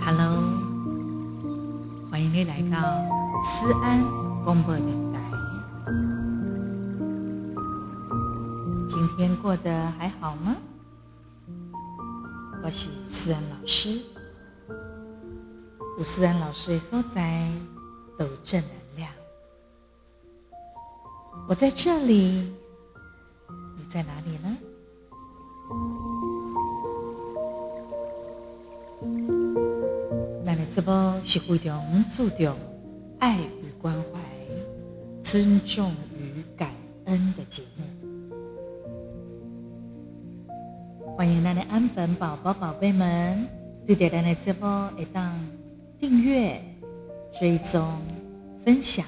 Hello，欢迎你来到思安广播电台。今天过得还好吗？我是思安老师，我思安老师所在都正能量。我在这里，在哪里呢？咱的直播是非常注重爱与关怀、尊重与感恩的节目。欢迎咱的安粉宝宝、宝贝们，对点咱的直播一档订阅、追踪、分享。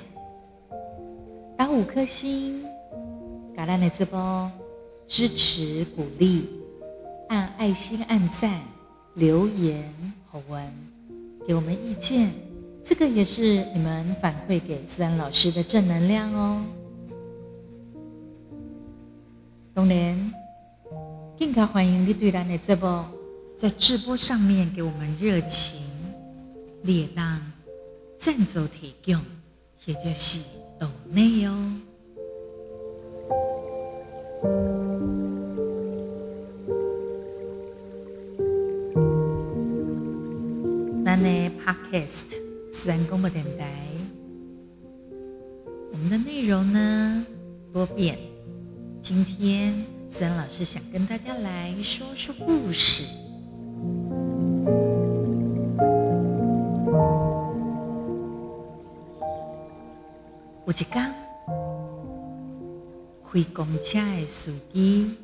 打五颗星，给咱的直播支持鼓励，按爱心按赞，留言好文，给我们意见，这个也是你们反馈给思安老师的正能量哦。当然，更加欢迎你对咱的直播在直播上面给我们热情，列当赞助提供，也就是。懂内哦，Podcast 思安广播电台，我们的内容呢多变。今天自然老师想跟大家来说说故事。有一天，开公车的司机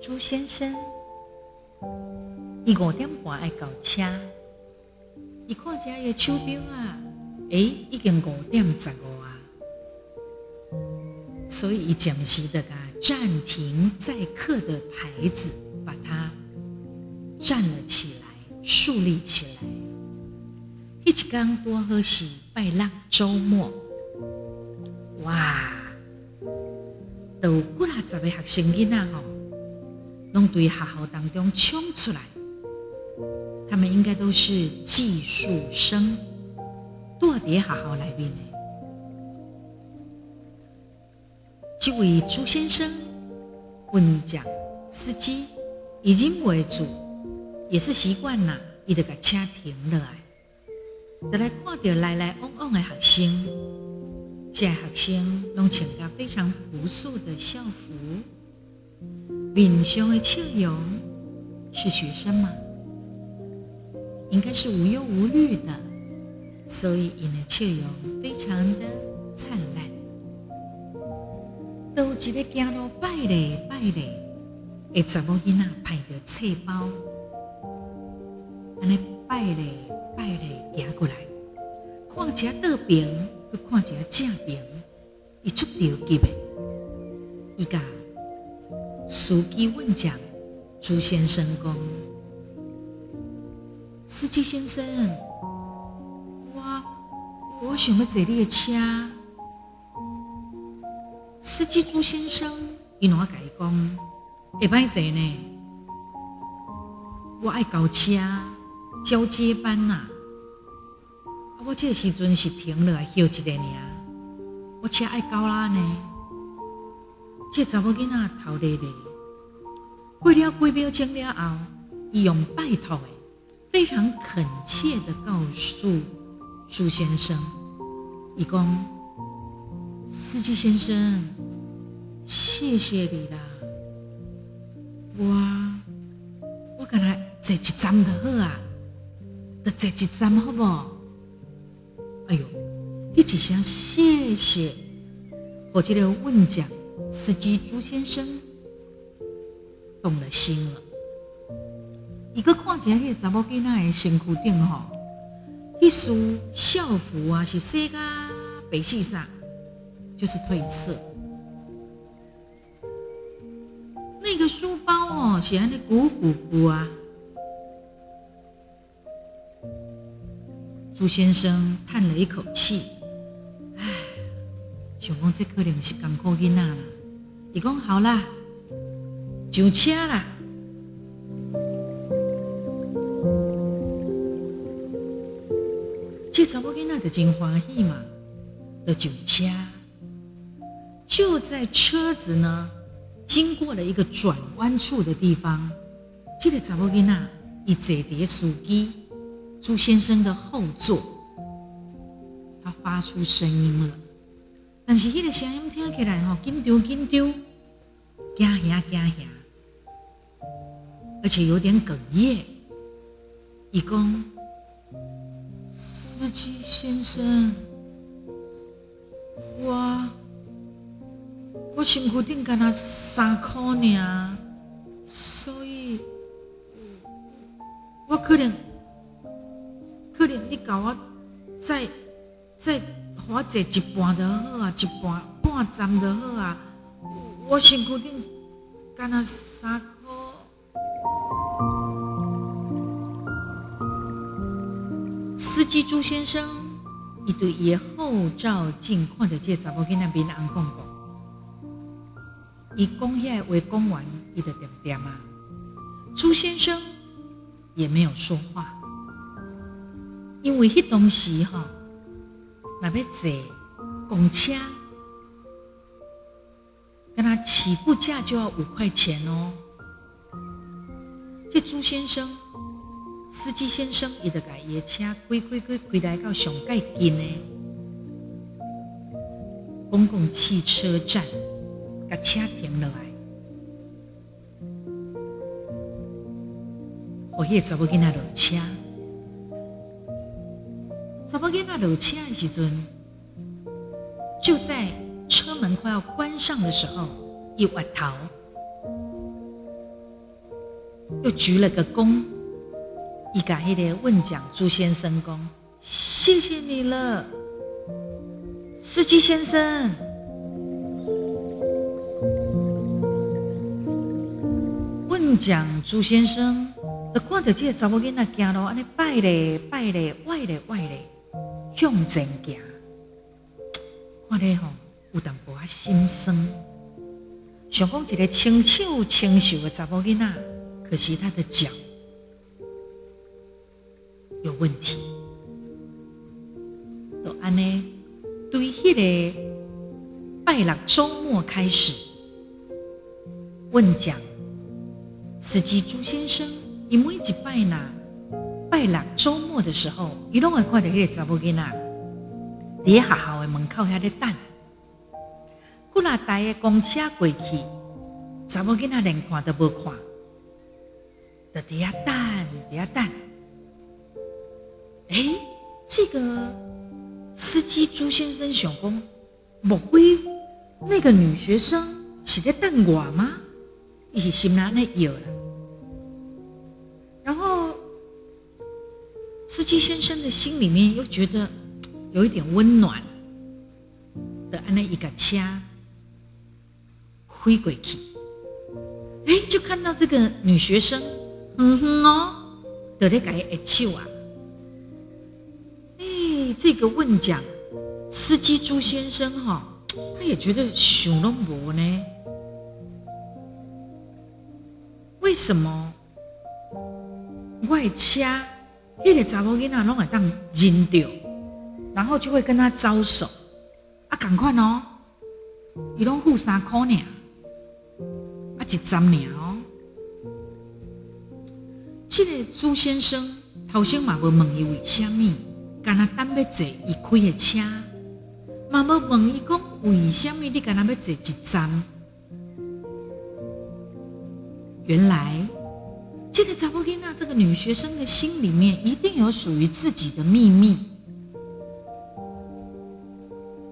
朱先生，伊五点半爱到车，伊看下伊手表啊，诶，已经五点十五啊，所以伊暂时的啊暂停载客的牌子，把它站了起来，竖立起来。一天多好是拜六周末，哇！都有几啊十个学生囡仔吼，拢对学校当中冲出来，他们应该都是寄宿生，住在学校里面的。这位朱先生问讲司机已经为主，也是习惯了，伊就把车停了来。就来看到来来往往的学生，这些学生拢穿着非常朴素的校服，脸上的笑容是学生吗？应该是无忧无虑的，所以因的笑容非常的灿烂。都一个走路拜礼拜礼，会查某囡仔排着册包，安尼拜礼。拜礼行过来，看一下倒边，去看一下正边，伊出着急的。伊甲司机问讲，朱先生讲：“司机先生，我我想要坐你的车。”司机朱先生，伊侬甲伊讲：“会歹势呢，我爱交车。”交接班呐、啊，我这个时阵是停了来休一个尔，我车爱交啦呢。这查某囡仔头咧咧，过了几秒钟了后，伊用拜托的，非常恳切的告诉朱先生，伊讲，司机先生，谢谢你啦，我我刚才坐一站就好啊。得坐一站好不好？哎呦，一起想谢谢，我这个问讲司机朱先生动了心了。一个看起来迄个查某囡仔的身躯顶吼，一束校服啊是洗个白细纱，就是褪色。那个书包哦，是安尼鼓鼓鼓啊。朱先生叹了一口气，唉，想讲这可能是艰苦囡仔啦。伊讲好啦，上车啦。就真欢喜嘛，就上车。就在车子呢经过了一个转弯处的地方，这个查某囡仔伊坐伫司机朱先生的后座，他发出声音了。但是迄个声音听起来吼，紧张紧张，惊吓惊吓，而且有点哽咽。伊讲：“司机先生，我我身躯顶干那三块尔，所以我可能可能你搞我再再。”我坐一半就好啊，一半半站就好啊。我身躯顶干那三颗。司机朱先生，伊对伊后照镜看着这查某囡仔面红摃摃，伊讲遐话讲完，伊就点点啊。朱先生也没有说话，因为迄当时哈。那要坐公车，跟他起步价就要五块钱哦。这朱先生，司机先生，伊就把伊的车开开开开来到上盖近的公共汽车站，甲车停落来。我也找不跟他落车。查某囡仔落车的时阵，就在车门快要关上的时候，一歪头，又鞠了个躬，伊甲迄个运将朱先生讲：“谢谢你了，司机先生。”运将朱先生，就看到这个查某囡仔走路，安尼拜咧拜咧，歪咧歪咧。向前行，看咧吼有淡薄仔心酸。想讲一个清秀清秀的查某囡仔，可惜他的脚有问题。就安尼，对迄个拜六周末开始，问讲司机朱先生，伊每一拜呐？拜六周末的时候，伊拢会看到迄个查某囡仔伫学校的门口遐咧等。几若台的公车过去，查某囡仔连看都无看，就伫遐等，伫遐等。哎、这个司机朱先生想讲，莫非那个女学生是在等我吗？伊是心内咧摇了。司机先生的心里面又觉得有一点温暖的，按那一个掐开过去，哎，就看到这个女学生，嗯哼哦，得咧改一手啊，这个问讲司机朱先生哈，他也觉得想拢无呢，为什么外掐？迄个查某囡仔拢会当认到，然后就会跟他招手。啊，赶快哦，伊拢付三块呢，啊，一站呢哦。这个朱先生头先嘛无问伊为虾米，干那等要坐伊开的车，嘛无问伊讲为什么你干那要坐一站。原来。这个查某囡仔，这个女学生的心里面一定有属于自己的秘密。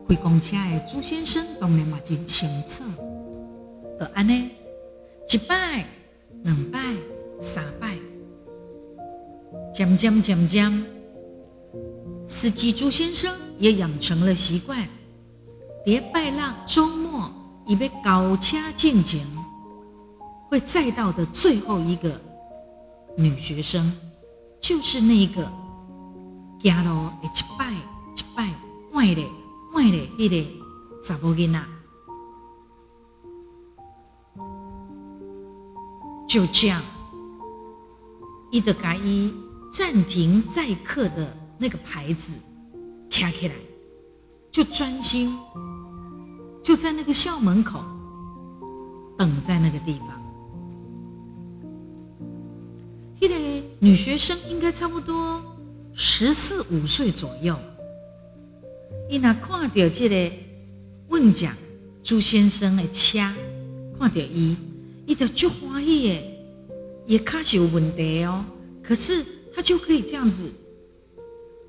开公车的朱先生当然嘛真清楚，就安尼一摆、两摆、三摆，渐渐渐渐，司机朱先生也养成了习惯，礼拜六周末一被高车进前，会载到的最后一个。女学生就是那个走路一摆一摆，歪咧歪咧，迄个查某囡仔，就这样，伊就甲伊暂停载客的那个牌子卡起来，就专心就在那个校门口等在那个地方。那个女学生应该差不多十四五岁左右，伊那看到这个问讲朱先生的车，看到伊。伊就就欢喜耶，也卡是有问题哦。可是他就可以这样子，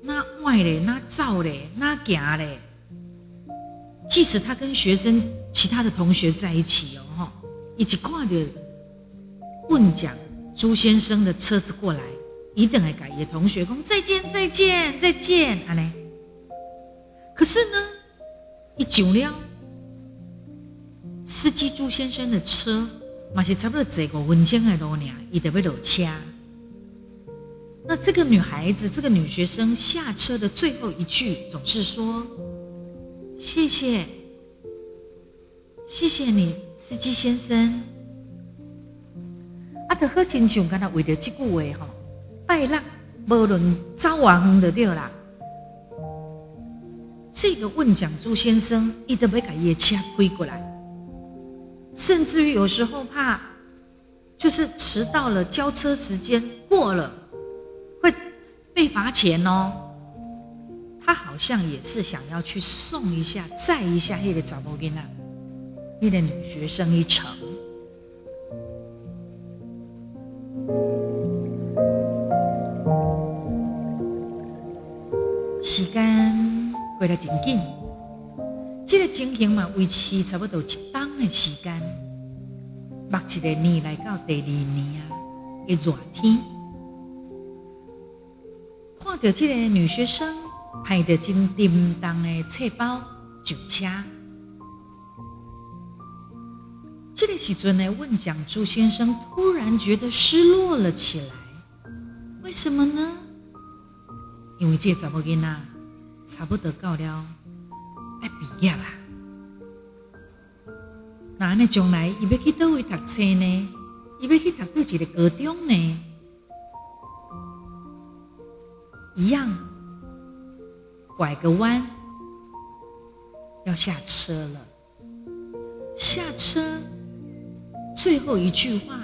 那歪嘞，那走嘞，那行嘞。即使他跟学生其他的同学在一起哦，哈，一起看着问讲朱先生的车子过来，一定会跟伊同学讲再见，再见，再见，安尼。可是呢，一久了司机朱先生的车。嘛是差不多坐五分钟的路呢，伊就要落车。那这个女孩子，这个女学生下车的最后一句总是说：“谢谢，谢谢你，司机先生。”啊，得好亲像刚才为着这句话吼，拜六无论走偌远就对啦。这个问讲朱先生，伊都要把伊的车开过来。甚至于有时候怕，就是迟到了，交车时间过了，被罚钱哦。他好像也是想要去送一下、载一下那个查某囡仔，那个女学生一程。时间过得真紧。这个情形嘛，维持差不多一冬的时间。目一个年来到第二年啊，的热天，看到这个女学生排着真叮当的册包上车，这个时阵呢，问讲朱先生突然觉得失落了起来。为什么呢？因为这个查某囡仔差不多到了。爱毕业啦，那呢将来伊要去叨位读册呢？伊要去读到一个高中呢？一样，拐个弯要下车了。下车最后一句话，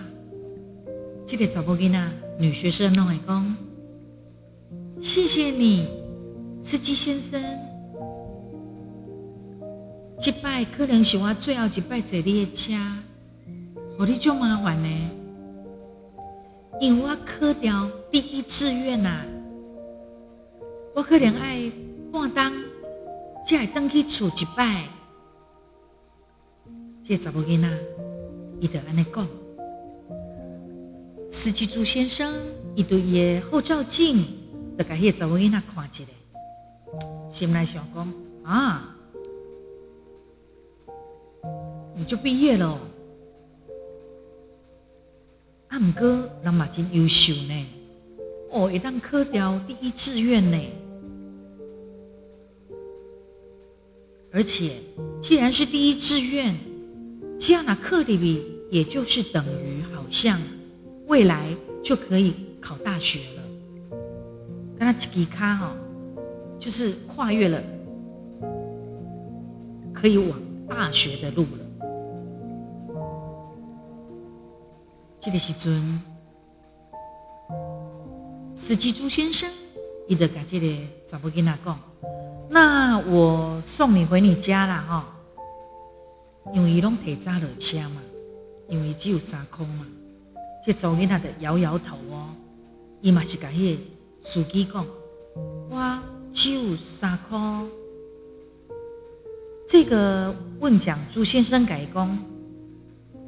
这个查某囡仔女学生拢会讲：谢谢你，司机先生。这拜可能是我最后一拜坐你的车，我你这么麻烦呢？因为我考掉第一志愿呐，我可能爱半当才会回去厝一摆。这查某囡仔，伊就安尼讲。司机朱先生，伊对伊的后照镜，就甲迄个查某囡仔看一下，心内想讲啊。你就毕业了，阿姆哥人嘛真优秀呢，哦，一旦科掉第一志愿呢，而且既然是第一志愿，这样那课里边也就是等于好像未来就可以考大学了，跟他吉卡哈，就是跨越了可以往大学的路了。这个时阵，司机朱先生，伊就跟这个查某囡仔讲：“那我送你回你家了哈，因为伊拢提早落车嘛，因为只有三空嘛。”这查某囡仔就摇摇头哦，伊嘛是甲迄个司机讲：“我只有三空。”这个问讲朱先生改讲。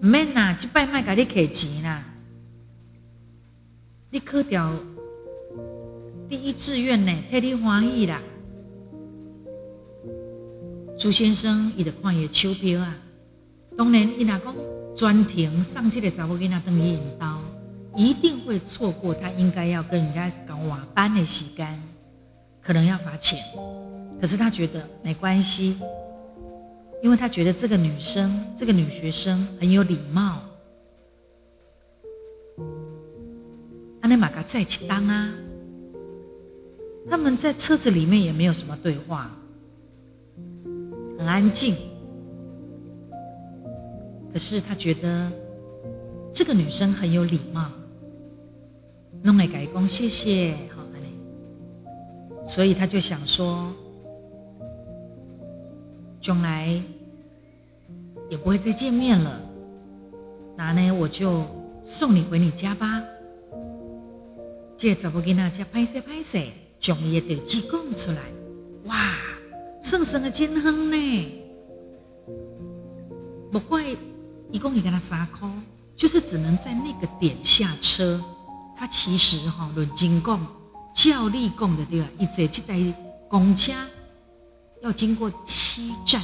唔免啦，这摆卖甲你客钱啦。你考掉第一志愿呢，替你欢喜啦。朱先生伊就看伊的手表啊，当然伊若讲专程送这个查某囡仔等伊引导，一定会错过他应该要跟人家搞晚班的时间，可能要罚钱。可是他觉得没关系，因为他觉得这个女生，这个女学生很有礼貌。阿内玛嘎在一起当啊，他们在车子里面也没有什么对话，很安静。可是他觉得这个女生很有礼貌，弄来改工谢谢，好嘞。所以他就想说，将来也不会再见面了，那呢，我就送你回你家吧。这查某囡仔才拍摄拍摄，将伊的地址讲出来，哇，算算的真远呢。不怪，一共也给他三块，就是只能在那个点下车。他其实哈，论斤讲，照理讲的对啊，一坐这台公车要经过七站，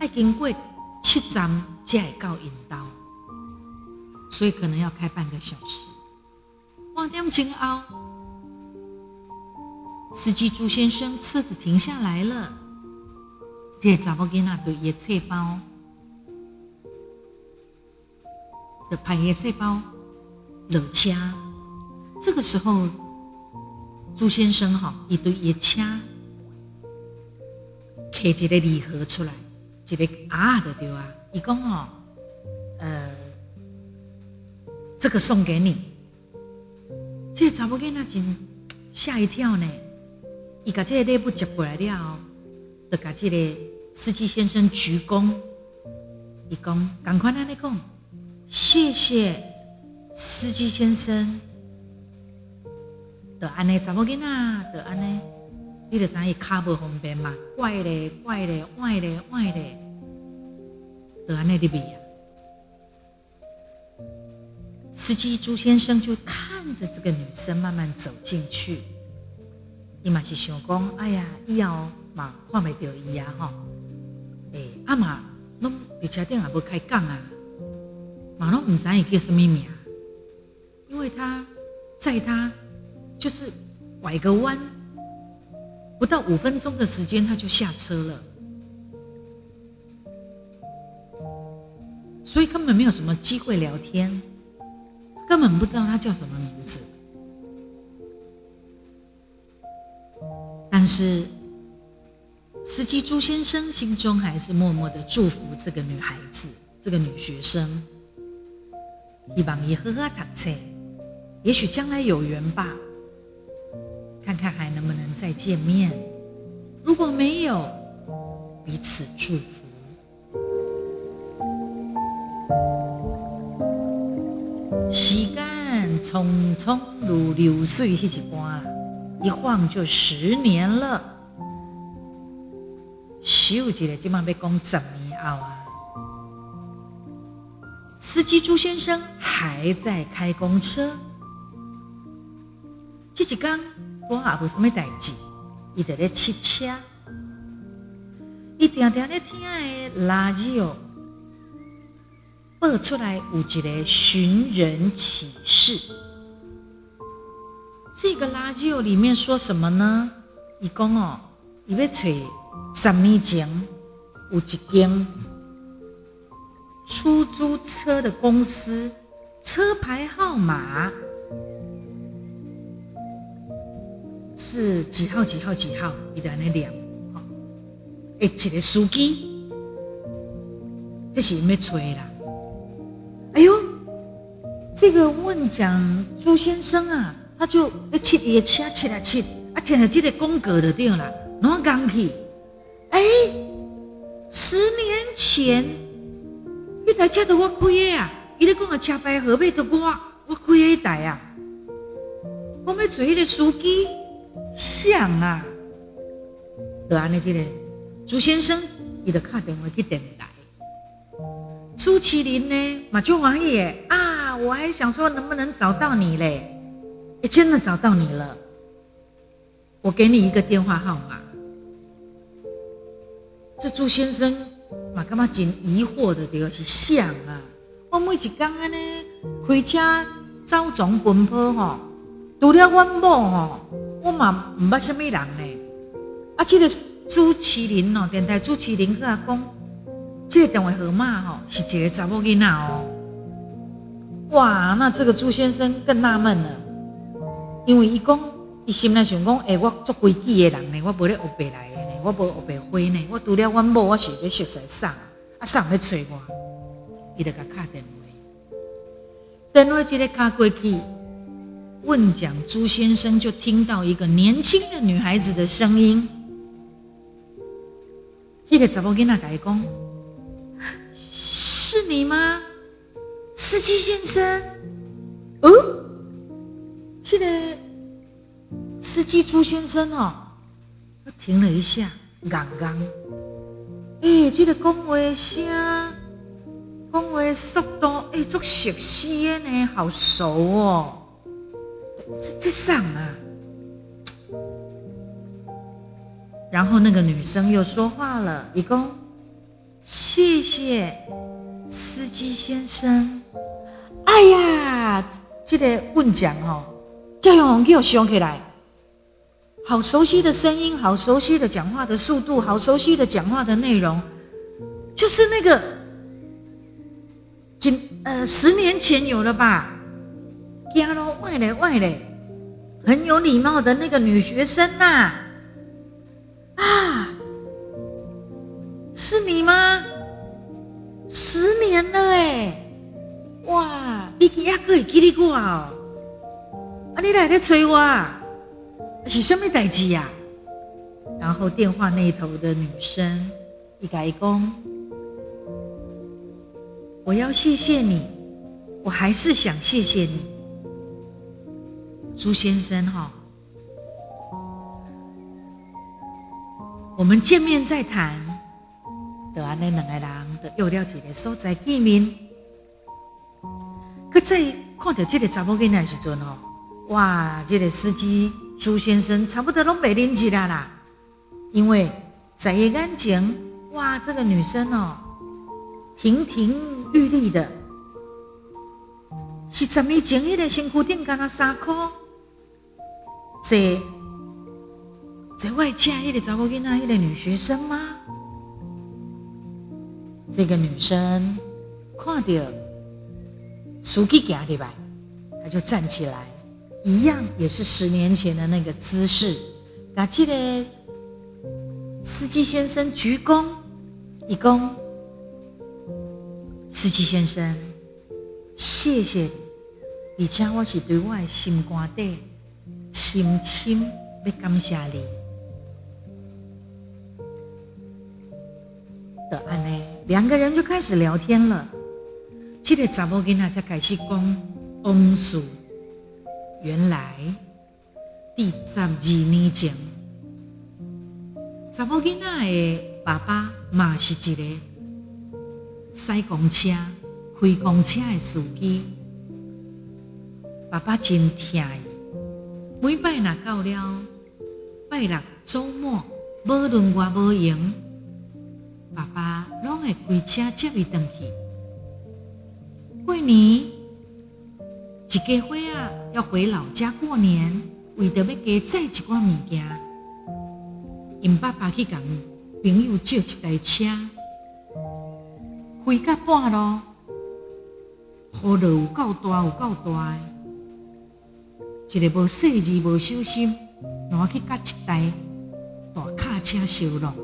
要经过七站才会到引导，所以可能要开半个小时。半点钟后，司机朱先生车子停下来了。这查某囡仔对伊的册包，的拍伊册包落车。这个时候，朱先生哈，伊对伊车开一个礼盒出来，一个啊的对啊，伊讲哦，呃，这个送给你。这个查某囡仔真吓一跳呢！伊把这个礼物接过来了，就把这个司机先生鞠躬，伊讲赶快安尼讲，谢谢司机先生。就安尼查某囡仔，就安尼，你就知伊脚不方便嘛，怪咧怪咧，歪咧歪咧，就安尼的味啊。司机朱先生就看着这个女生慢慢走进去，伊嘛是想讲，哎呀，以后嘛看袂到伊啊吼，诶，阿妈拢伫车顶也无开讲啊，嘛拢毋知伊叫什么名，因为他载他就是拐个弯，不到五分钟的时间他就下车了，所以根本没有什么机会聊天。根本不知道他叫什么名字，但是司机朱先生心中还是默默的祝福这个女孩子，这个女学生，希望她好好读书，也许将来有缘吧，看看还能不能再见面。如果没有，彼此祝福。时间匆匆如流水，一起过，一晃就十年了。有一个，今晚被公怎么样啊？司机朱先生还在开公车。这几天我也无什么代志，伊在咧骑车，伊定定咧听的垃圾哦。报出来有一个寻人启事，这个垃圾里面说什么呢？伊讲哦，伊要找十年前有一间出租车的公司，车牌号码是几号几号几号，伊在那念，哦，一个司机，这是伊要找啦。哎呦，这个问讲朱先生啊，他就一切也切切来切，啊，听了这个公格的对了，然后讲起，哎，十年前那台车都我开的啊，伊咧讲个车牌号码都我我开的一台啊，我们找迄个司机像啊，就安尼这个朱先生，伊就打电话去电台。朱麒麟呢？马就王爷啊！我还想说能不能找到你嘞？真的找到你了。我给你一个电话号码。这朱先生嘛，干嘛真疑惑的？对，是像啊！我每一天安尼开车走总奔波吼，除了阮某吼，我嘛唔捌什么人呢。啊，这个朱麒麟哦，电台朱麒麟跟他讲。这个电话号码吼是一个查某囡仔哦。哇，那这个朱先生更纳闷了，因为伊讲伊心内想讲，诶、我做规矩的人呢，我无咧学白来，我无学白花呢，我除了阮某，我是咧熟悉送，啊送咧找我，伊就甲敲电话，电话一个敲过去，问讲朱先生就听到一个年轻的女孩子的声音，迄个查某囡仔甲伊讲，是你吗？司机先生，哦，记得司机朱先生哦，他停了一下，刚刚，哎，这个讲话声，讲话速度，哎，足熟悉的呢，好熟哦，这这上啊，然后那个女生又说话了，一共，谢谢司机先生。哎呀，这个问讲哦，叫用给我想起来，好熟悉的声音，好熟悉的讲话的速度，好熟悉的讲话的内容，就是那个，今呃十年前有了吧？加了外嘞外嘞，很有礼貌的那个女学生呐，啊，是你吗？十年了哎。哇，你还可以记得我哦！啊，你来在催我啊，是什么代志呀？然后电话那头的女生一改工，我要谢谢你，我还是想谢谢你，朱先生哈、哦，我们见面再谈。得安那两个人的又了几个所在见面。在看到这个查某囡仔时阵哦，哇，这个司机朱先生差不多拢袂忍气啦啦，因为在伊眼前，哇，这个女生哦，亭亭玉立的，是十年前迄个身躯顶干那衫裤，这这外加迄个查某囡仔，迄个女学生吗？这个女生看到。司机行对吧？她就站起来，一样也是十年前的那个姿势。把这个司机先生鞠躬，一躬。司机先生，谢谢你，而且我是对我的心肝底深深要感谢你。的安呢，两个人就开始聊天了。这个查某囡仔才开始讲往事。原来，第十二年前，查某囡仔的爸爸嘛是一个塞公车、开公车的司机。爸爸真疼伊，每摆若到了拜六周末，无论我无闲，爸爸拢会开车接伊回去。过年一家伙啊，要回老家过年，为着要加载一寡物件，因爸爸去共朋友借一台车，开到半路，雨落有够大，有够大，一个无细致、无小心，然后去甲一台大卡车烧了，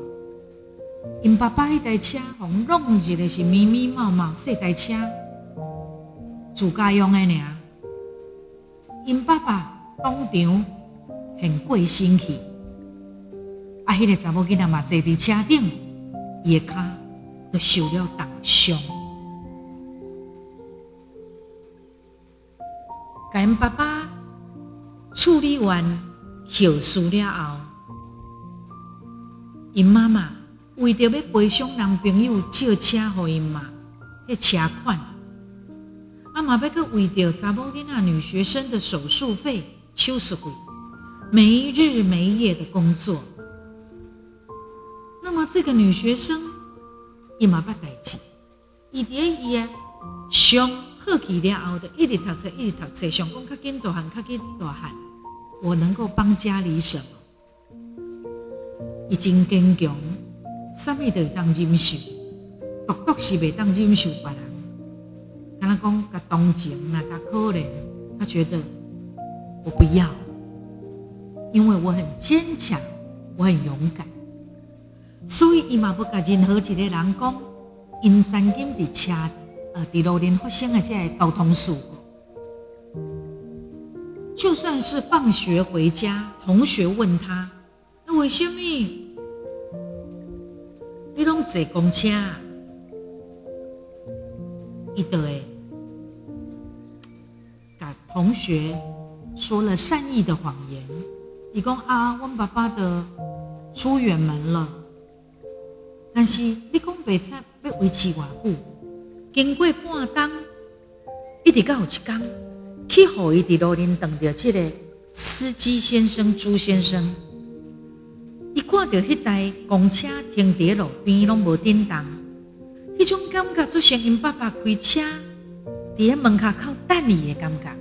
因爸爸迄台车，互撞一个是密密麻麻细台车。自家用的呢，因爸爸当场很过身去，啊，迄个查某囡仔嘛坐伫车顶，伊的脚都受了重伤。甲因爸爸处理完后事了后，因妈妈为着要赔偿男朋友借车给因嘛，迄车款。阿妈要阁为着查某囡仔女学生的手术费、手术费，没日没夜的工作。那么这个女学生伊嘛捌代志，伊伫伊啊上好去了后的，一直读册，一直读册，上讲较紧大汉，较紧大汉，我能够帮家里什么？伊真坚强，啥物都当忍受，独独是袂当忍受别人，他讲甲同情啦，甲可怜，他觉得我不要，因为我很坚强，我很勇敢，所以伊嘛不甲任何一个人讲，因曾经伫车呃伫路边发生的这个交通事故，就算是放学回家，同学问他，那为什么？你拢坐公车？伊就会同学说了善意的谎言，伊讲啊，阮爸爸的出远门了。但是你讲白菜要维持偌久？经过半冬，一直到有一天，去互伊伫路顶等着这个司机先生朱先生，伊看到迄台公车停伫路边，拢无叮当。迄种感觉就像因爸爸开车伫门口靠等你的感觉。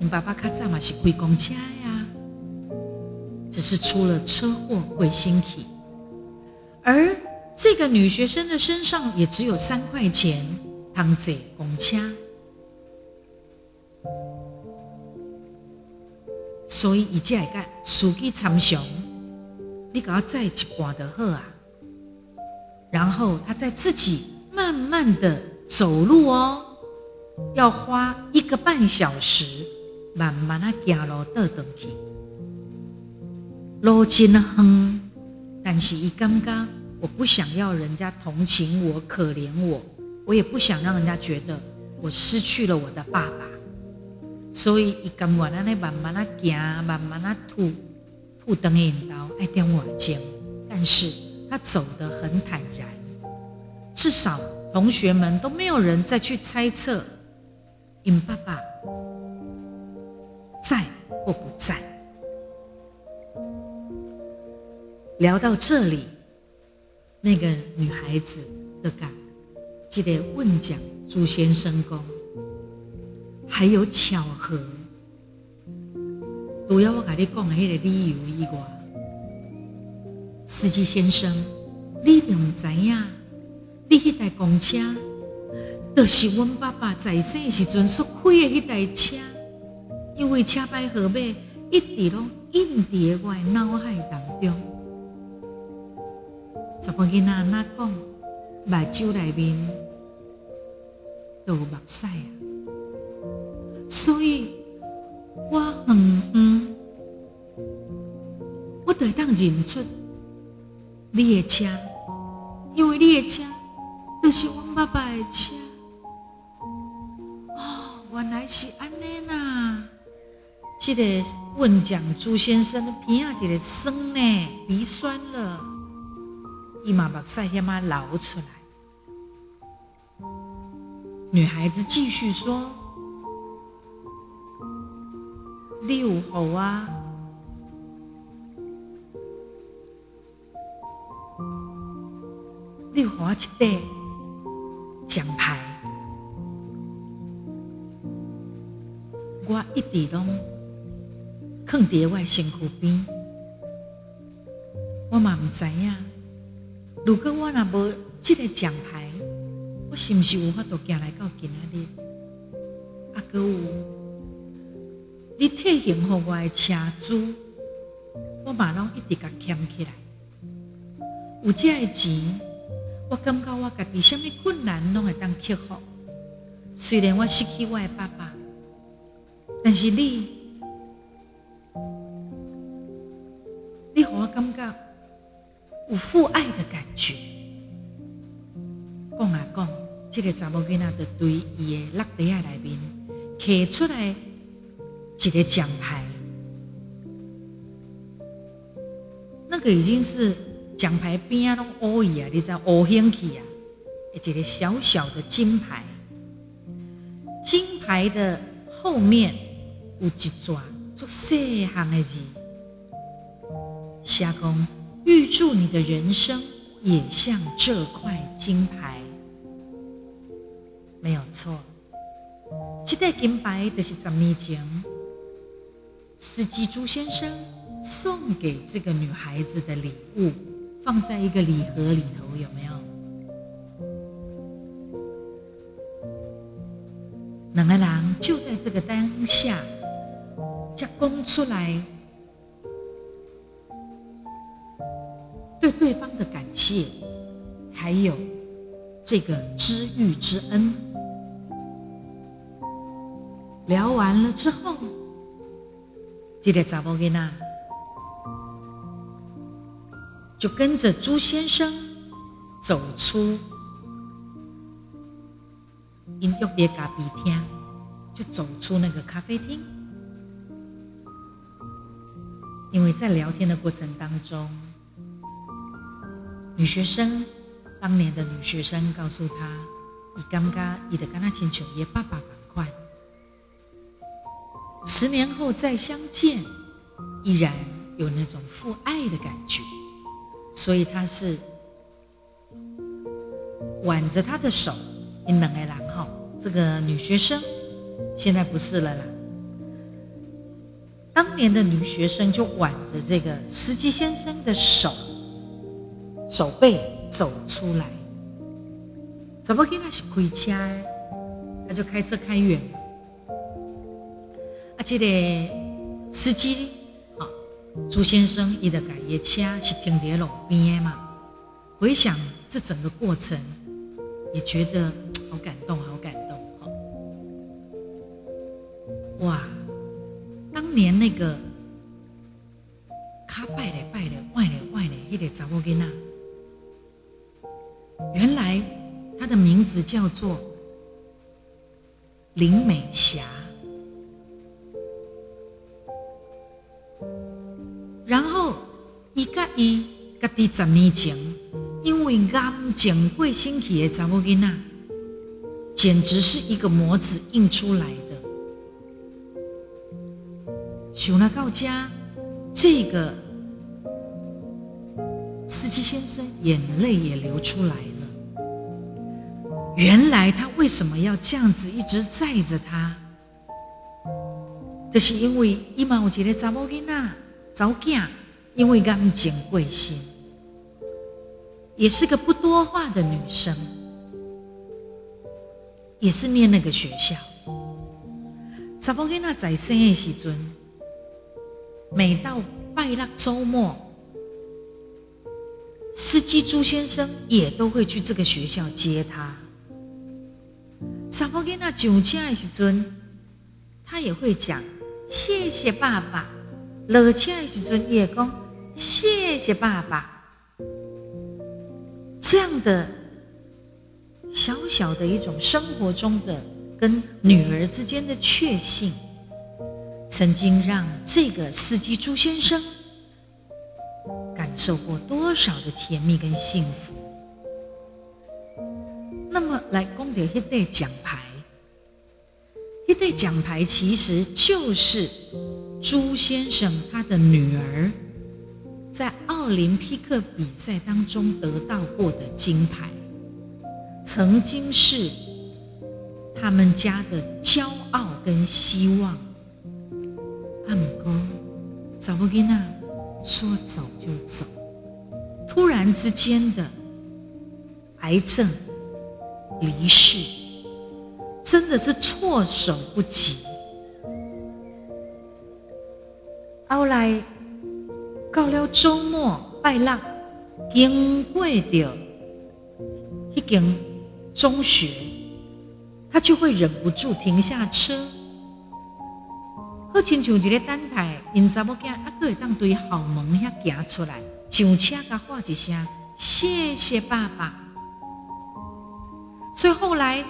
因爸爸较早嘛是开公车呀，只是出了车祸过身体。而这个女学生的身上也只有三块钱，通坐公车，所以伊才会甲司机参详，你给我载一半就好啊。然后他再自己慢慢的走路哦，要花一个半小时，慢慢的走路倒转去。路真远，但是一刚刚我不想要人家同情我、可怜我，我也不想让人家觉得我失去了我的爸爸，所以一甘愿安尼慢慢的行，慢慢的吐，吐等引导爱点我肩，但是。他走得很坦然，至少同学们都没有人再去猜测，因爸爸在或不在。聊到这里，那个女孩子的感记得问讲朱先生公，还有巧合，都要我跟你讲的那个理由以外。司机先生，你一定唔知影，你迄台公车，就是阮爸爸在世时阵所开的迄台车，因为车牌号码一直拢印伫我诶脑海当中。怎么囡仔那讲，目睭内面都有目屎啊？所以我嗯嗯，我得当认出。你的车，因为你的车都是阮爸爸的车。记得问讲朱先生的鼻啊，这个酸呢，鼻酸了，伊嘛目屎遐嘛流出来。女孩子继续说：“你有好啊。”你给我一块奖牌，我一直拢放伫我身躯边。我嘛唔知影，如果我若无这个奖牌，我是不是有法度行来到今仔日？啊，阁有你退还给我的车资，我嘛拢一直甲捡起来。有这个钱。我感觉我家己什么困难拢会当克服。虽然我失去我的爸爸，但是你，感觉有父爱的感觉。讲啊讲，这个查某囡仔就对伊的落地啊内面摕出来一个奖牌，那个已经是。奖牌边啊，拢乌伊啊，你知乌兴去啊，一个小小的金牌，金牌的后面有一串做细行的字，虾公预祝你的人生也像这块金牌。没有错，这块金牌就是十年前司机朱先生送给这个女孩子的礼物，放在一个礼盒里头，有没有？两个人就在这个当下，将讲出来对对方的感谢，还有这个知遇之恩。聊完了之后，这个查某囡仔就跟着朱先生走出。因约在咖啡厅，就走出那个咖啡厅。因为在聊天的过程当中，女学生当年的女学生告诉他：“你刚刚你的跟他请求也爸爸赶快，十年后再相见，依然有那种父爱的感觉。”所以他是挽着他的手，你冷爱郎。这个女学生现在不是了啦。当年的女学生就挽着这个司机先生的手手背走出来，怎么给他是开车？他就开车开远了。啊，这个司机啊，朱先生伊的改业车是停在路边的嘛？回想这整个过程，也觉得好感动，好感动。哇！当年那个卡拜嘞拜嘞外嘞外嘞，那个查某囡仔，原来他的名字叫做林美霞。然后伊甲伊家己十年前，因为癌症过身去的查某囡仔，简直是一个模子印出来的。想了到家，这个司机先生眼泪也流出来。原来他为什么要这样子一直载着他？这、是因为伊嘛有一个查某囡仔，早嫁，因为癌症过身，也是个不多话的女生，也是念那个学校。查某囡仔在生的时阵。每到拜六周末，司机朱先生也都会去这个学校接她。查某囡仔上车的时阵，他也会讲谢谢爸爸；落车的时阵也讲谢谢爸爸。这样的小小的一种生活中的跟女儿之间的确信。曾经让这个司机朱先生感受过多少的甜蜜跟幸福？那么来供的一对奖牌，一对奖牌其实就是朱先生他的女儿在奥林匹克比赛当中得到过的金牌，曾经是他们家的骄傲跟希望。阿姆哥，查某囡仔说走就走，突然之间的癌症离世，真的是措手不及。后来到了周末拜六，经过的一间中学，他就会忍不住停下车。好亲像一个等待，因查某囝啊，阁会当对校门遐行出来，上车甲喊一声谢谢爸爸。所以后来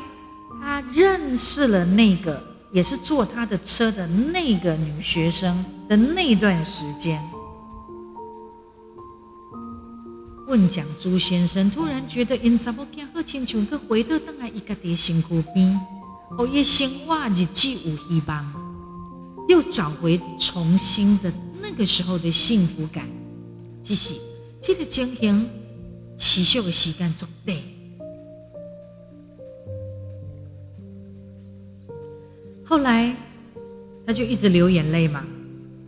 他认识了那个也是坐他的车的那个女学生的那段时间，问讲朱先生突然觉得因查某囝好亲像阁回到当来伊家己身躯边，哦，伊生活日子有希望。又找回重新的那个时候的幸福感，只是这个情形持续的时间足短。后来他就一直流眼泪嘛，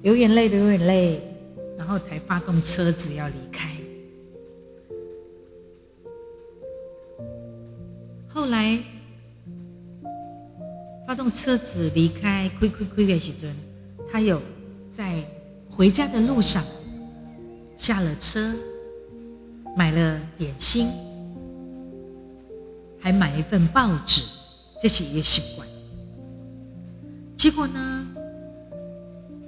流眼泪，流眼泪，然后才发动车子要离开。后来。发动车子离开，亏亏亏的时阵，他有在回家的路上下了车，买了点心，还买一份报纸，这些也习惯。结果呢，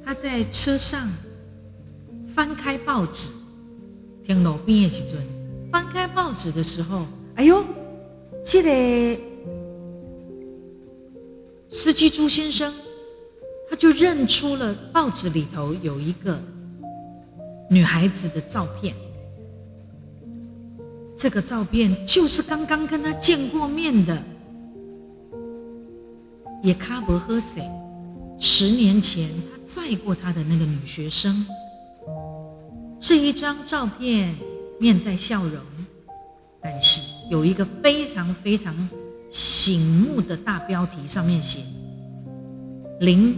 他在车上翻开报纸，听路边的时阵，翻开报纸的时候，哎呦，这个。司机朱先生，他就认出了报纸里头有一个女孩子的照片。这个照片就是刚刚跟他见过面的，也卡伯赫塞，十年前他载过他的那个女学生。这一张照片面带笑容，但是有一个非常非常。醒目的大标题上面写林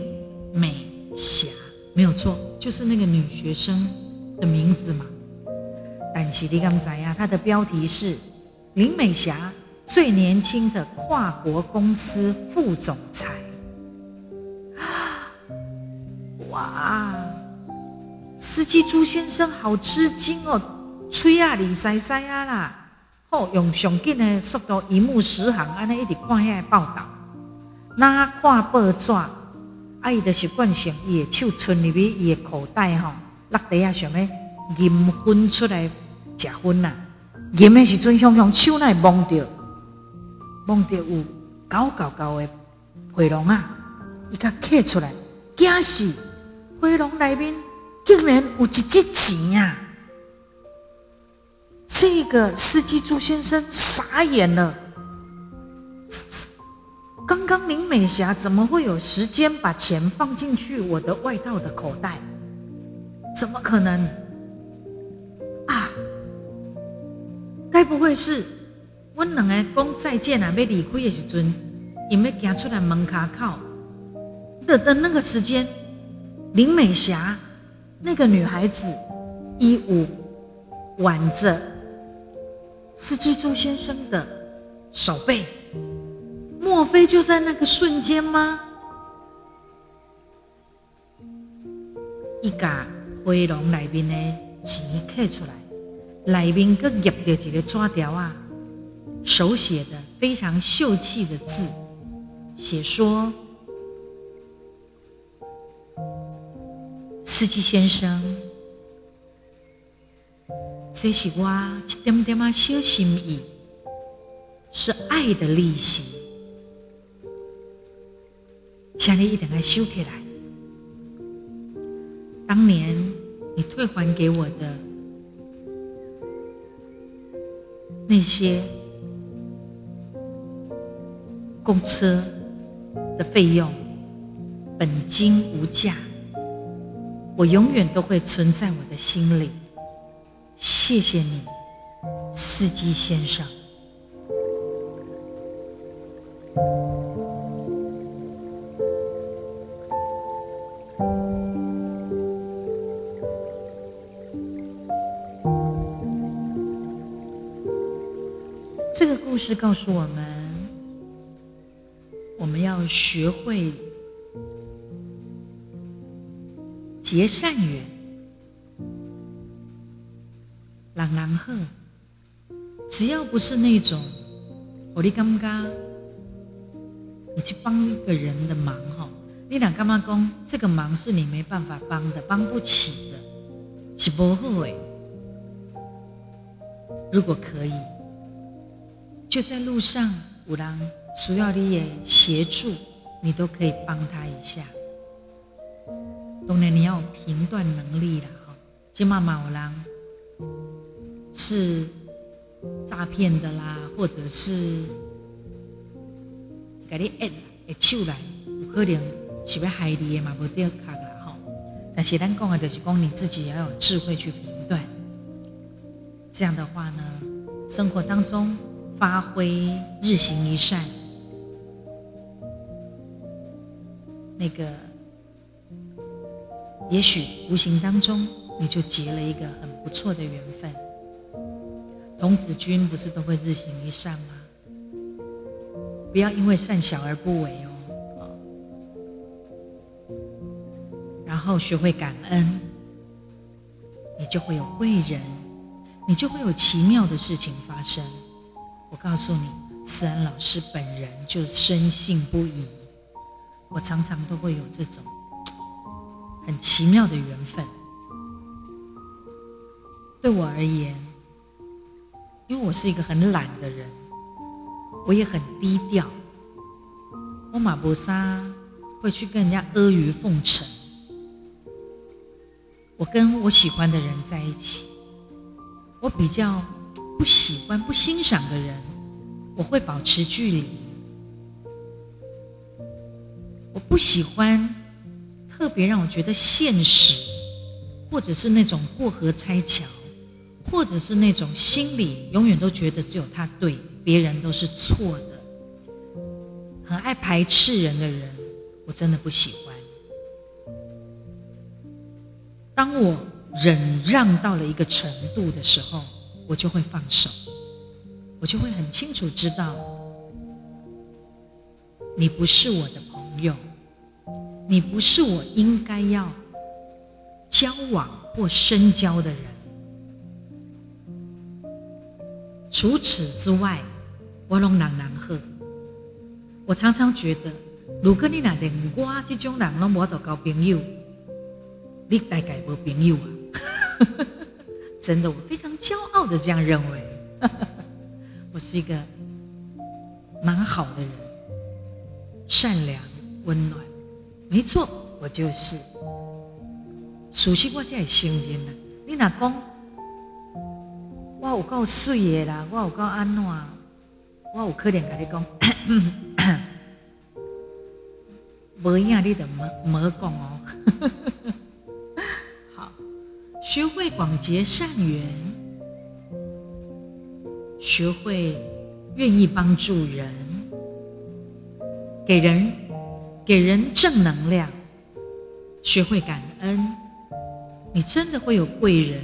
美霞，没有错，就是那个女学生的名字嘛。但是你刚才呀，她的标题是林美霞最年轻的跨国公司副总裁。哇，司机朱先生好吃惊哦，吹啊里塞塞啊啦！用上紧的速度，一目十行，安尼一直看遐个报道。那看报纸，啊，伊就习惯性伊的手伸入去伊的口袋吼，落地啊，想要饮粉出来食粉呐。饮的时阵，向向手内摸着，摸着有高高高的皮囊啊，伊甲捡出来，惊死！回笼内面竟然有一支钱啊！这个司机朱先生傻眼了。刚刚林美霞怎么会有时间把钱放进去我的外套的口袋？怎么可能？啊！该不会是我两个讲再见啊，要离开的时阵，因为走出来门卡口的的那个时间，林美霞那个女孩子衣物挽着。司机朱先生的手背，莫非就在那个瞬间吗？一家回笼里面的钱捡出来，里面搁夹着一个纸条啊，手写的非常秀气的字，写说：“司机先生。”这是我一点点啊小心意，是爱的利息，请你一定要收起来。当年你退还给我的那些公车的费用，本金无价，我永远都会存在我的心里。谢谢你，司机先生。这个故事告诉我们，我们要学会结善缘。人人好，只要不是那种，我你感觉，你去帮一个人的忙哈，你俩干嘛讲这个忙是你没办法帮的，帮不起的，是不好诶。如果可以，就在路上有人需要你的协助，你都可以帮他一下。当然你要有评断能力了哈，起码有人。是诈骗的啦，或者是给你按按手来，有可能是要害你的嘛，不掉卡啦哈。但是咱讲的就是讲你自己要有智慧去评断，这样的话呢，生活当中发挥日行一善，那个也许无形当中你就结了一个很不错的缘分。童子军不是都会日行一善吗？不要因为善小而不为哦。然后学会感恩，你就会有贵人，你就会有奇妙的事情发生。我告诉你，思安老师本人就深信不疑。我常常都会有这种。很奇妙的缘分。对我而言，因为我是一个很懒的人，我也很低调。我马博沙会去跟人家阿谀奉承。我跟我喜欢的人在一起，我比较不喜欢、不欣赏的人，我会保持距离。我不喜欢特别让我觉得现实，或者是那种过河拆桥，或者是那种心里永远都觉得只有他对，别人都是错的，很爱排斥人的人，我真的不喜欢。当我忍让到了一个程度的时候，我就会放手，我就会很清楚知道，你不是我的朋友，你不是我应该要交往或深交的人。除此之外，我拢人人好。我常常觉得，如果你那连我这种人拢无得交朋友。你大概没朋友啊！真的，我非常骄傲的这样认为。我是一个蛮好的人，善良、温暖。没错，我就是。熟悉我这心情呢？你若讲我有够水的啦，我有够安怎？我有可能跟你讲，无影你就没没讲哦。学会广结善缘，学会愿意帮助人，给人给人正能量，学会感恩，你真的会有贵人，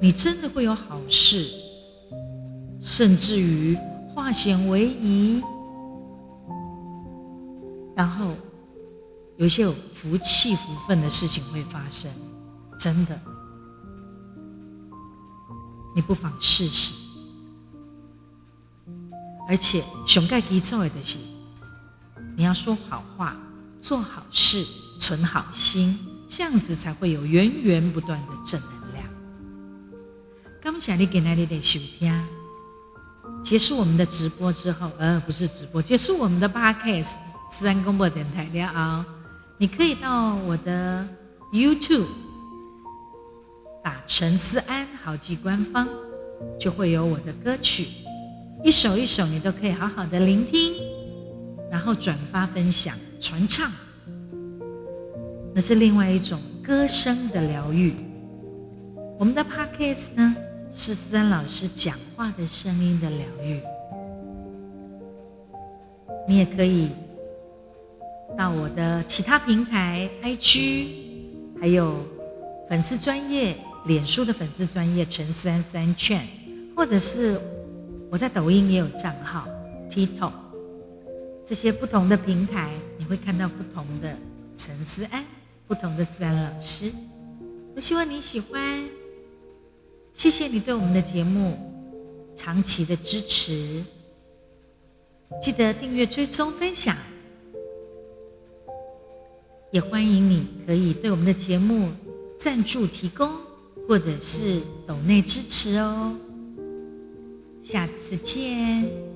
你真的会有好事，甚至于化险为夷，然后有一些有福气福分的事情会发生，真的。你不妨试试，而且上盖基础的就是，你要说好话，做好事，存好心，这样子才会有源源不断的正能量。刚才你给那里的收听，结束我们的直播之后，呃，不是直播，结束我们的 Podcast 思安广播电台了，你可以到我的 YouTube。打陈思安好记官方，就会有我的歌曲，一首一首你都可以好好的聆听，然后转发分享传唱，那是另外一种歌声的疗愈。我们的 Podcast 呢，是思安老师讲话的声音的疗愈。你也可以到我的其他平台 IG，还有粉丝专业。脸书的粉丝专业陈思安三圈，或者是我在抖音也有账号 TikTok，这些不同的平台，你会看到不同的陈思安，不同的思安老师。我希望你喜欢，谢谢你对我们的节目长期的支持，记得订阅、追踪、分享，也欢迎你可以对我们的节目赞助提供。或者是抖内支持哦，下次见。